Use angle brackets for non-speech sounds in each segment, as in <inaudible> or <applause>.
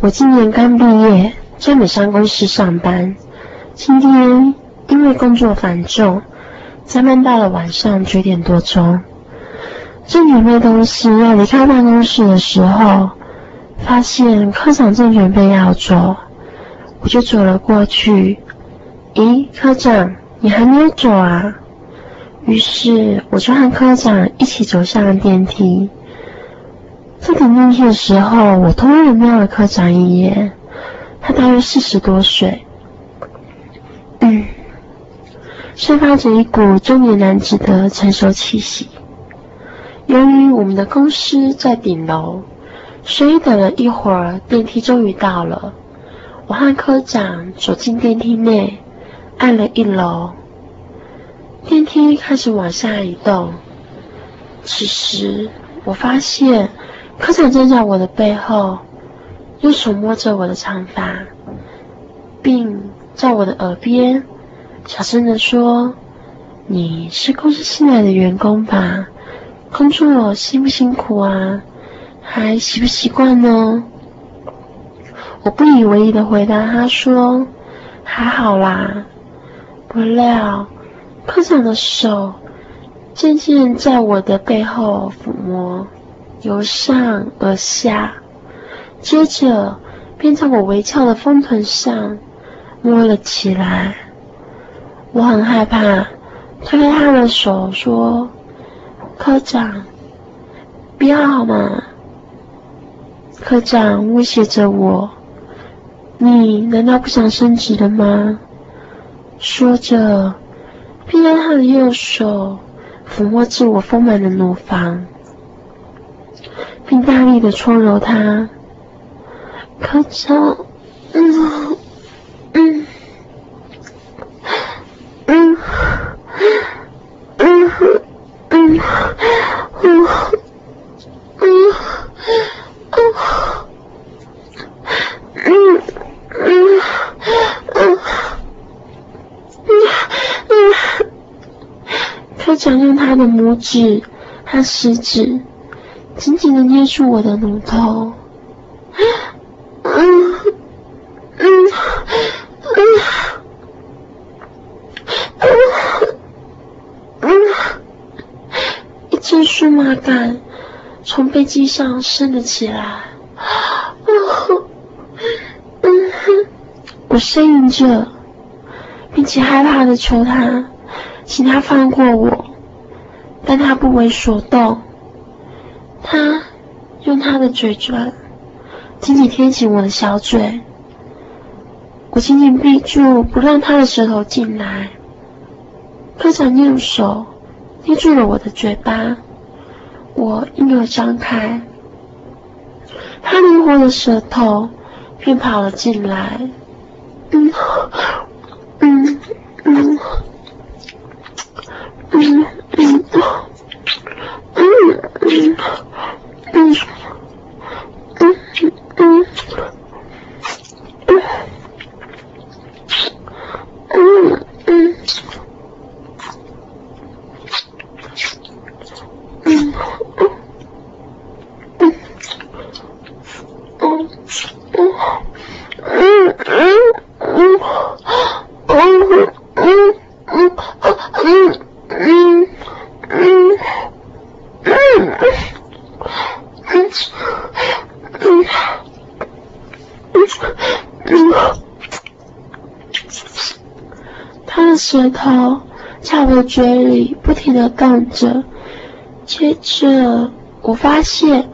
我今年刚毕业，在美商公司上班。今天因为工作繁重，加班到了晚上九点多钟。正准备东西要离开办公室的时候，发现科长正准备要走，我就走了过去。咦，科长，你还没有走啊？于是我就和科长一起走向了电梯。在等电梯的时候，我突然瞄了科长一眼，他大约四十多岁，嗯，散发着一股中年男子的成熟气息。由于我们的公司在顶楼，所以等了一会儿，电梯终于到了。我和科长走进电梯内，按了一楼，电梯开始往下移动。此时，我发现。科长站在我的背后，用手摸着我的长发，并在我的耳边小声的说：“你是公司新来的员工吧？工作辛不辛苦啊？还习不习惯呢？”我不以为意的回答他说：“还好啦。”不料科长的手渐渐在我的背后抚摸。由上而下，接着便在我微翘的丰臀上摸了起来。我很害怕，推开他的手说：“科长，不要好吗？”科长威胁着我：“你难道不想升职了吗？”说着，便用他的右手抚摸着我丰满的乳房。并大力的搓揉它，科长，嗯嗯嗯嗯嗯嗯嗯嗯嗯嗯嗯科长用他的拇指和食指。紧紧的捏住我的乳头，嗯嗯嗯嗯嗯，一阵酥麻感从背脊上升了起来，嗯嗯，我呻吟着，并且害怕的求他，请他放过我，但他不为所动。他用他的嘴唇紧紧贴紧我的小嘴，我紧紧闭住，不让他的舌头进来。科长用手捏住了我的嘴巴，我硬要张开，他灵活的舌头便跑了进来。嗯舌头在我嘴里不停的动着，接着我发现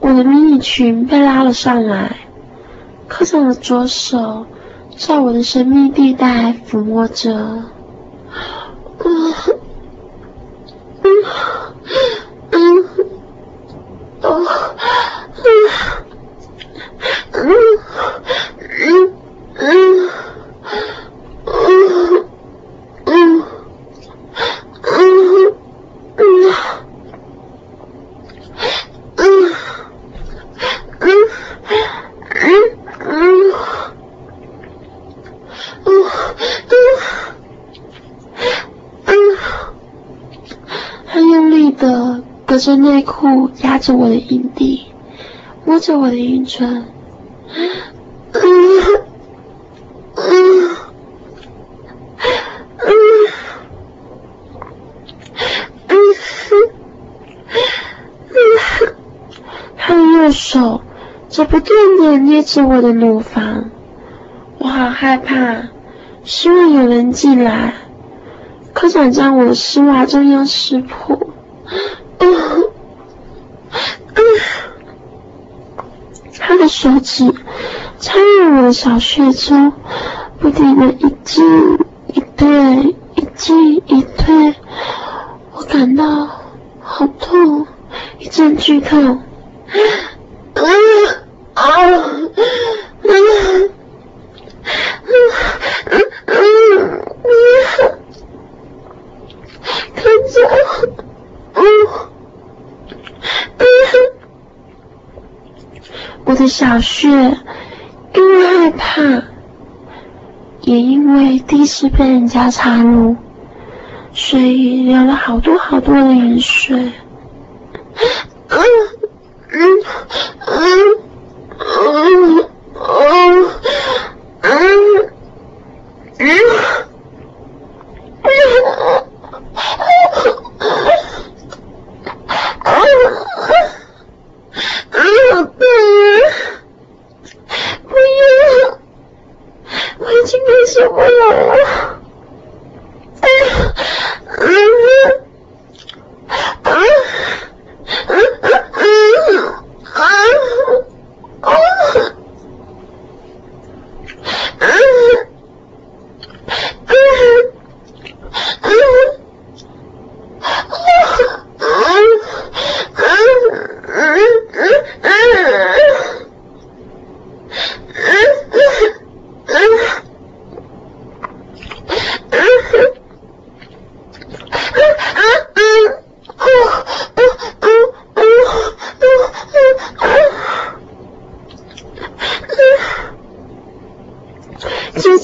我的迷你裙被拉了上来，科长的左手在我的神秘地带抚摸着，嗯 <laughs> 嗯隔着内裤压着我的阴蒂，摸着我的阴唇。他的右手则不断的捏着我的乳房，我好害怕，希望有人进来。科长将我的丝袜中央撕破，<laughs> 他的手指插入我的小穴中，不停的一进一退，一进一退，我感到好痛，一阵剧痛。啊，啊小穴因为害怕，也因为第一次被人家插入，所以流了好多好多的眼水。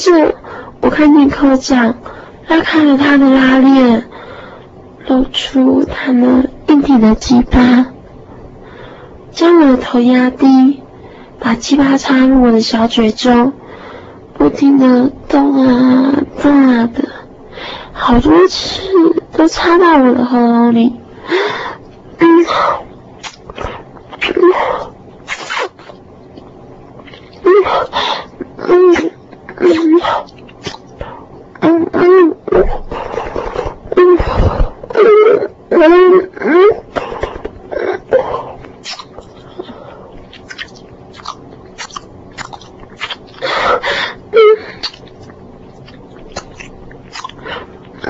接着，我看见科长拉开了他的拉链，露出他那硬挺的鸡巴，将我的头压低，把鸡巴插入我的小嘴中，不停的动啊动啊的，好多次都插到我的喉咙里。嗯，嗯。嗯嗯嗯嗯嗯嗯嗯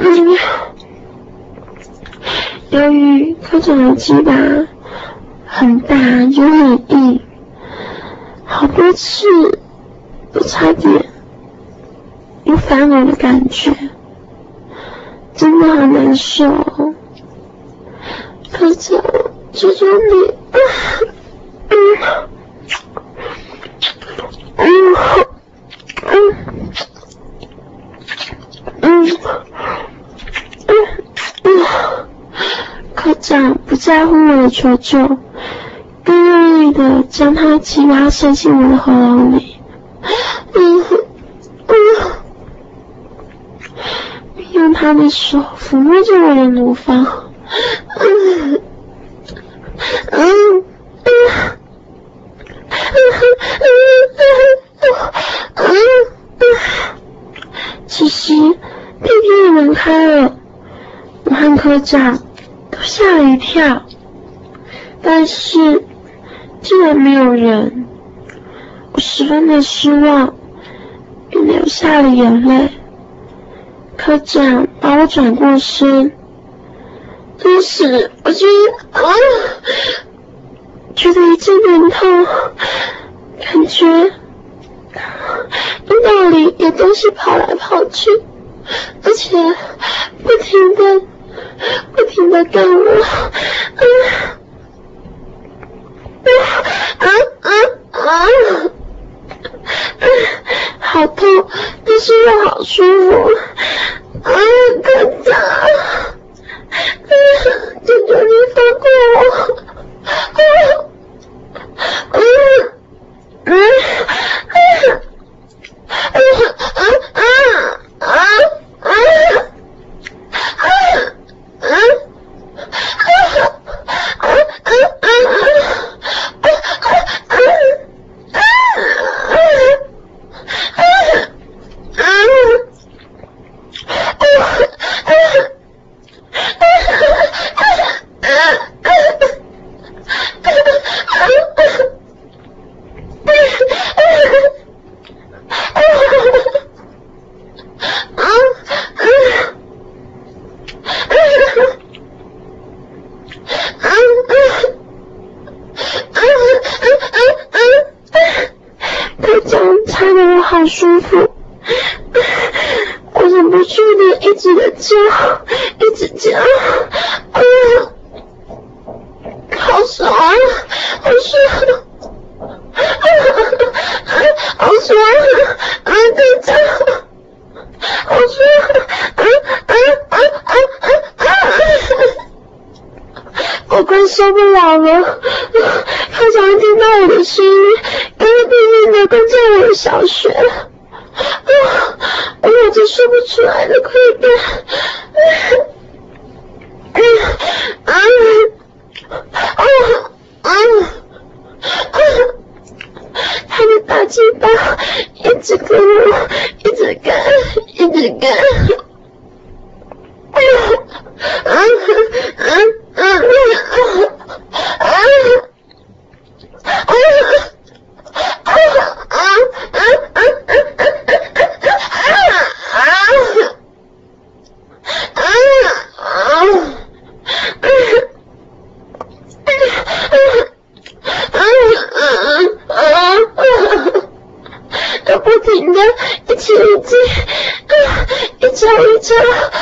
嗯，由于科长的鸡巴很大又很硬，好多次都差点。有反我的感觉，真的好难受。科长，求求你，啊嗯嗯嗯嗯嗯，科长不在乎我的求救，更用力的将他鸡巴塞进我的喉咙里。用他的手抚摸着我的乳房，嗯嗯嗯嗯嗯其实屁屁的门开了，我和科长吓了一跳，但是竟然没有人，我十分的失望，又流下了眼泪。科长把我转过身，顿时我觉得啊，觉得一阵疼痛，感觉阴道里有东西跑来跑去，而且不停的、不停地感冒，啊啊啊啊，好痛，但是又好舒服。啊，哥哥，啊，求求你放过我。啊，啊。好酸，好酸，好酸，啊！太脏，好酸，啊啊啊啊啊！我快受不了了。good. 吃了。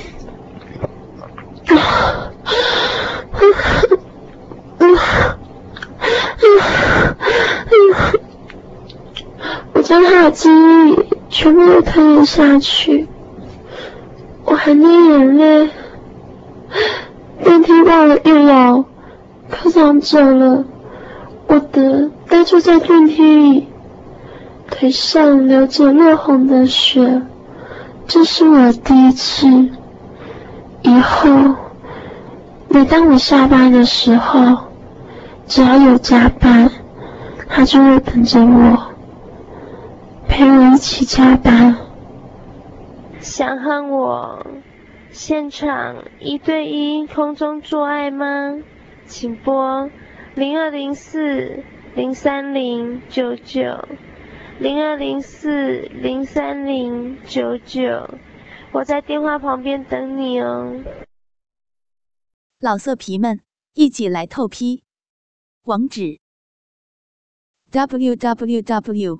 记忆全部都吞了下去我含着眼泪。电梯到了一楼，科长走了，我的呆坐在电梯里，腿上流着落红的血。这是我第一次。以后，每当我下班的时候，只要有加班，他就会等着我，陪我一起加班。想和我现场一对一空中做爱吗？请拨零二零四零三零九九零二零四零三零九九，我在电话旁边等你哦。老色皮们，一起来透批，网址：w w w.